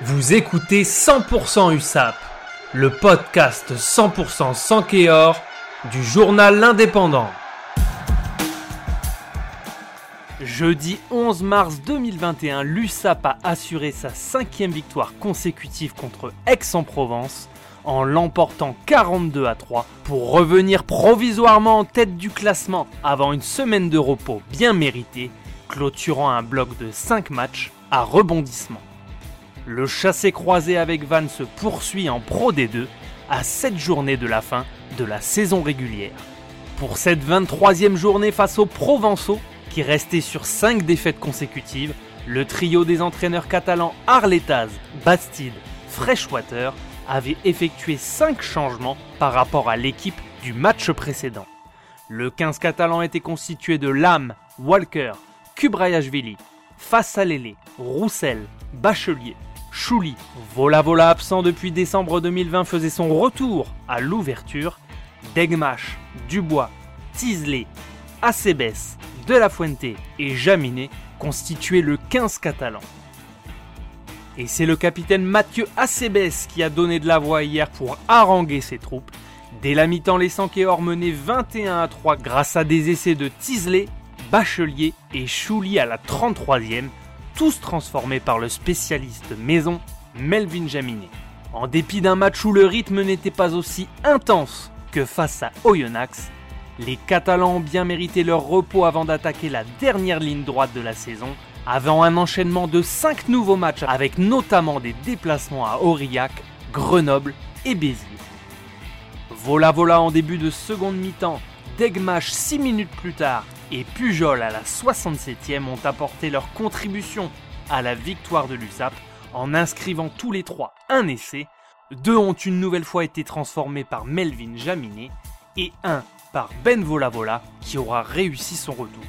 Vous écoutez 100% USAP, le podcast 100% sans Kéor du journal L'Indépendant. Jeudi 11 mars 2021, l'USAP a assuré sa cinquième victoire consécutive contre Aix-en-Provence en l'emportant 42 à 3 pour revenir provisoirement en tête du classement avant une semaine de repos bien méritée, clôturant un bloc de 5 matchs à rebondissement. Le chassé-croisé avec Van se poursuit en Pro D2 à 7 journées de la fin de la saison régulière. Pour cette 23e journée face aux Provençaux, qui restait sur 5 défaites consécutives, le trio des entraîneurs catalans Arletaz, Bastide, Freshwater avait effectué 5 changements par rapport à l'équipe du match précédent. Le 15 catalan était constitué de Lam, Walker, Kubrayashvili, Fassalele, Roussel, Bachelier, Chouli, Vola Vola absent depuis décembre 2020 faisait son retour à l'ouverture, Degmash, Dubois, Tisley, Acebes, De La Fuente et Jaminet constituaient le 15 catalan. Et c'est le capitaine Mathieu Acebes qui a donné de la voix hier pour haranguer ses troupes. Dès la mi-temps, Sankéors menaient 21 à 3 grâce à des essais de Tisley, Bachelier et Chouli à la 33e tous transformés par le spécialiste maison Melvin Jaminet. En dépit d'un match où le rythme n'était pas aussi intense que face à Oyonnax, les Catalans ont bien mérité leur repos avant d'attaquer la dernière ligne droite de la saison, avant un enchaînement de 5 nouveaux matchs avec notamment des déplacements à Aurillac, Grenoble et Béziers. Vola Vola en début de seconde mi-temps, Degmash 6 minutes plus tard et Pujol à la 67e ont apporté leur contribution à la victoire de l'USAP en inscrivant tous les trois un essai. Deux ont une nouvelle fois été transformés par Melvin Jaminet et un par Ben Volavola qui aura réussi son retour.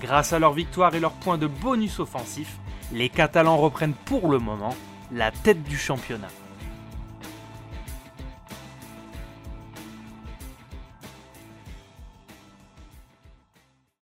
Grâce à leur victoire et leurs points de bonus offensif, les Catalans reprennent pour le moment la tête du championnat.